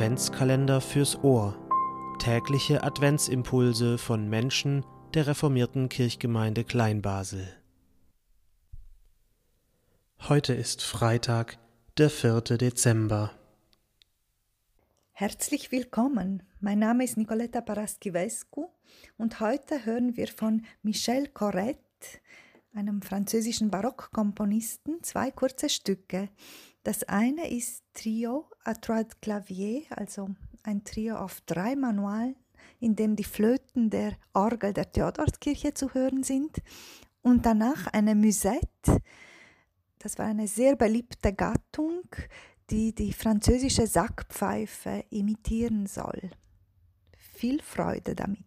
Adventskalender fürs Ohr. Tägliche Adventsimpulse von Menschen der reformierten Kirchgemeinde Kleinbasel. Heute ist Freitag, der 4. Dezember. Herzlich willkommen. Mein Name ist Nicoletta Paraschivescu und heute hören wir von Michel Corrette, einem französischen Barockkomponisten, zwei kurze Stücke. Das eine ist Trio à trois clavier, also ein Trio auf drei Manualen, in dem die Flöten der Orgel der Theodorskirche zu hören sind. Und danach eine Musette. Das war eine sehr beliebte Gattung, die die französische Sackpfeife imitieren soll. Viel Freude damit.